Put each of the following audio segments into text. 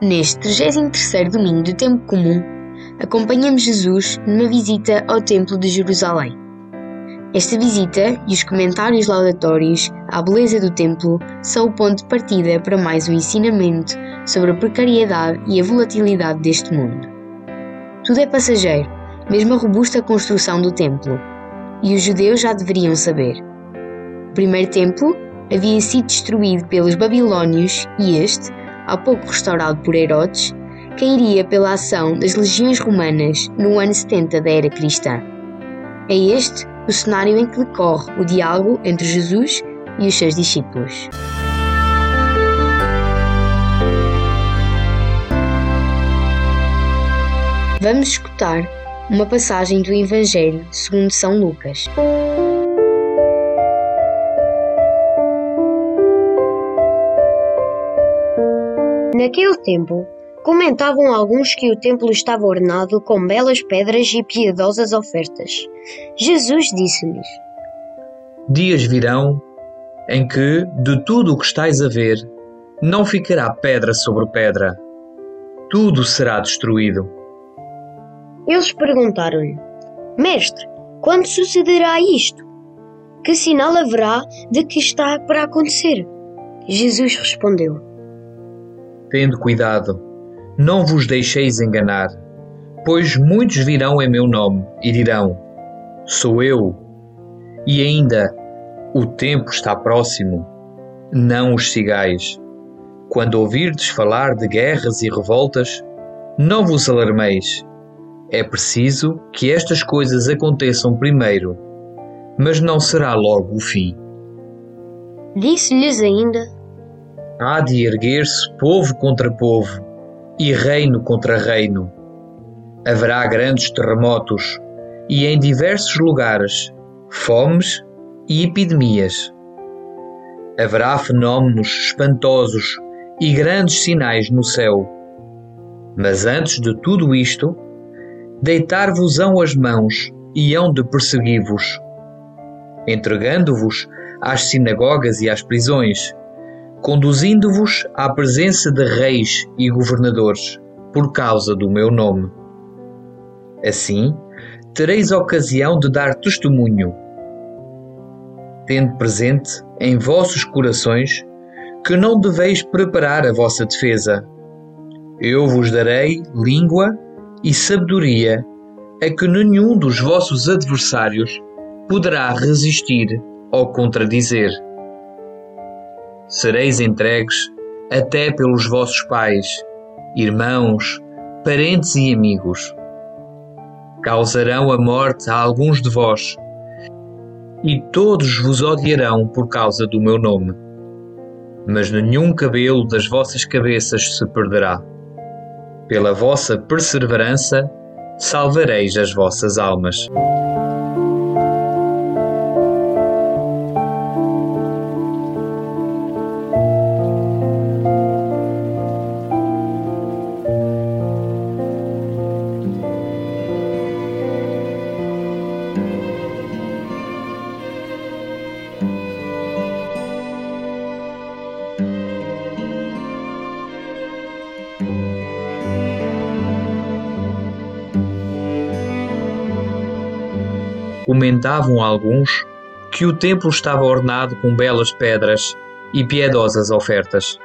Neste 33º domingo do tempo comum, acompanhamos Jesus numa visita ao Templo de Jerusalém. Esta visita e os comentários laudatórios à beleza do templo são o ponto de partida para mais um ensinamento sobre a precariedade e a volatilidade deste mundo. Tudo é passageiro, mesmo a robusta construção do templo, e os judeus já deveriam saber. O primeiro templo havia sido destruído pelos babilônios e este, há pouco restaurado por Herodes, cairia pela ação das legiões romanas no ano 70 da era cristã. É este o cenário em que decorre o diálogo entre Jesus e os seus discípulos. Vamos escutar uma passagem do Evangelho segundo São Lucas. Naquele tempo, comentavam alguns que o templo estava ornado com belas pedras e piedosas ofertas. Jesus disse-lhes: Dias virão em que, de tudo o que estáis a ver, não ficará pedra sobre pedra. Tudo será destruído. Eles perguntaram-lhe: Mestre, quando sucederá isto? Que sinal haverá de que está para acontecer? Jesus respondeu: Tende cuidado, não vos deixeis enganar, pois muitos virão em meu nome e dirão: Sou eu. E ainda, o tempo está próximo. Não os sigais. Quando ouvirdes falar de guerras e revoltas, não vos alarmeis. É preciso que estas coisas aconteçam primeiro, mas não será logo o fim. Disse-lhes ainda: Há de erguer-se povo contra povo e reino contra reino. Haverá grandes terremotos e em diversos lugares fomes e epidemias. Haverá fenómenos espantosos e grandes sinais no céu. Mas antes de tudo isto, deitar-vos-ão as mãos e hão de perseguir-vos, entregando-vos às sinagogas e às prisões conduzindo-vos à presença de reis e governadores, por causa do meu nome. Assim, tereis ocasião de dar testemunho, tendo presente em vossos corações que não deveis preparar a vossa defesa. Eu vos darei língua e sabedoria a que nenhum dos vossos adversários poderá resistir ou contradizer sereis entregues até pelos vossos pais, irmãos, parentes e amigos. Causarão a morte a alguns de vós, e todos vos odiarão por causa do meu nome. Mas nenhum cabelo das vossas cabeças se perderá. Pela vossa perseverança, salvareis as vossas almas. Comentavam alguns que o templo estava ornado com belas pedras e piedosas ofertas.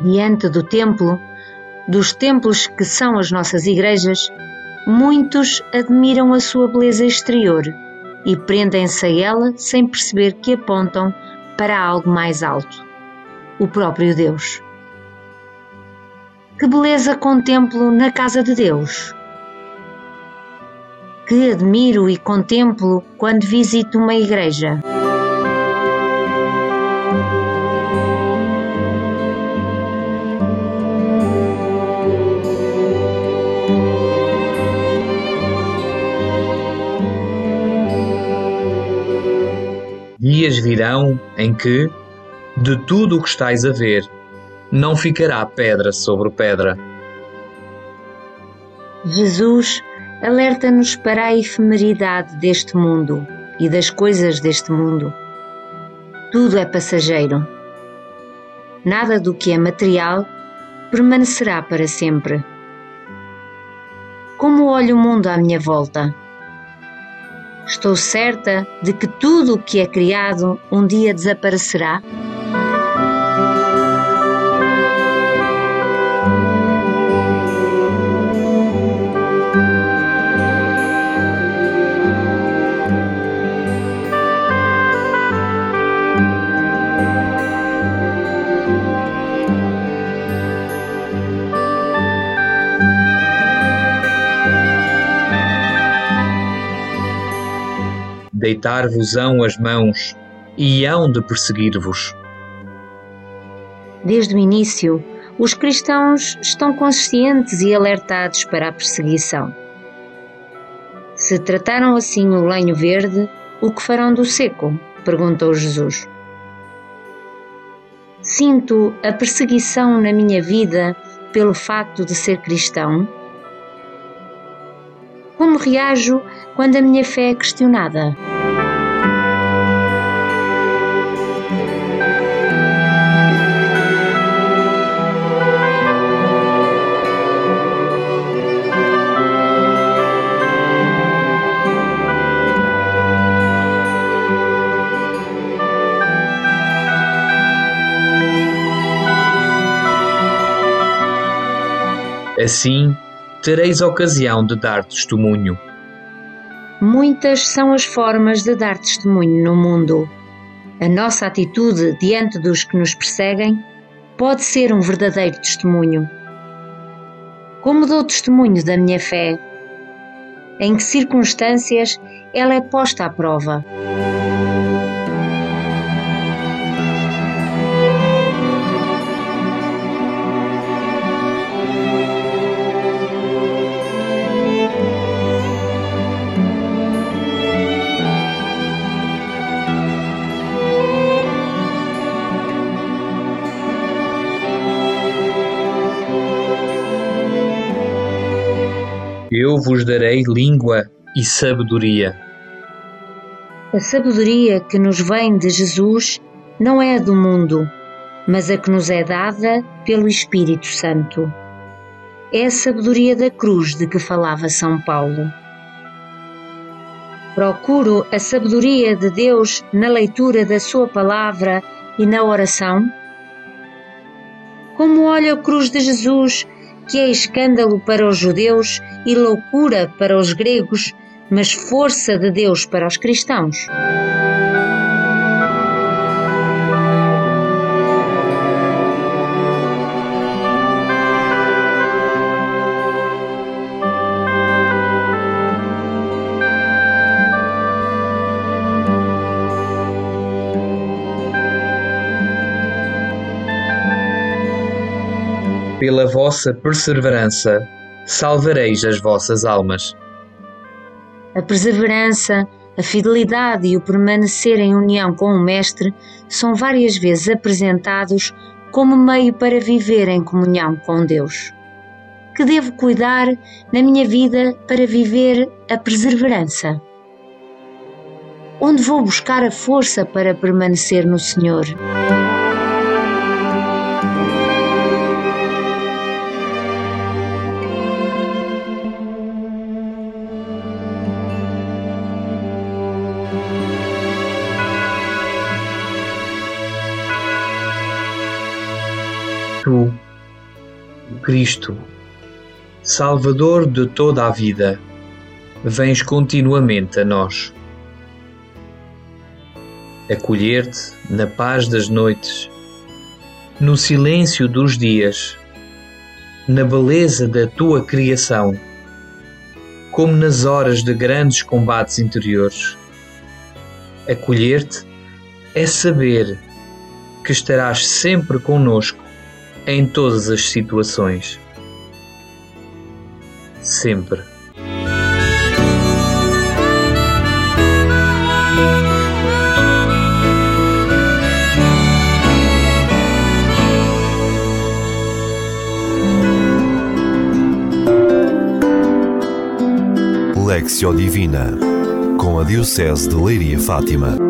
Diante do templo, dos templos que são as nossas igrejas, muitos admiram a sua beleza exterior e prendem-se a ela sem perceber que apontam para algo mais alto o próprio Deus. Que beleza contemplo na casa de Deus! Que admiro e contemplo quando visito uma igreja. Dias virão em que, de tudo o que estais a ver, não ficará pedra sobre pedra. Jesus alerta-nos para a efemeridade deste mundo e das coisas deste mundo. Tudo é passageiro. Nada do que é material permanecerá para sempre. Como olho o mundo à minha volta? Estou certa de que tudo o que é criado um dia desaparecerá? Deitar-vos-ão as mãos e hão de perseguir-vos. Desde o início, os cristãos estão conscientes e alertados para a perseguição. Se trataram assim o lenho verde, o que farão do seco? perguntou Jesus. Sinto a perseguição na minha vida pelo facto de ser cristão? Como reajo quando a minha fé é questionada? Assim, tereis ocasião de dar testemunho. Muitas são as formas de dar testemunho no mundo. A nossa atitude diante dos que nos perseguem pode ser um verdadeiro testemunho. Como dou testemunho da minha fé? Em que circunstâncias ela é posta à prova? Eu vos darei língua e sabedoria. A sabedoria que nos vem de Jesus não é a do mundo, mas a que nos é dada pelo Espírito Santo. É a sabedoria da cruz de que falava São Paulo. Procuro a sabedoria de Deus na leitura da Sua palavra e na oração? Como olho a cruz de Jesus que é escândalo para os judeus e loucura para os gregos, mas força de Deus para os cristãos. Vossa perseverança, salvareis as vossas almas. A perseverança, a fidelidade e o permanecer em união com o Mestre são várias vezes apresentados como meio para viver em comunhão com Deus. Que devo cuidar na minha vida para viver a perseverança? Onde vou buscar a força para permanecer no Senhor? Cristo, Salvador de toda a vida, vens continuamente a nós. Acolher-te na paz das noites, no silêncio dos dias, na beleza da tua criação, como nas horas de grandes combates interiores. Acolher-te é saber que estarás sempre conosco em todas as situações. Sempre. Lexio Divina, com a Diocese de Leiria Fátima.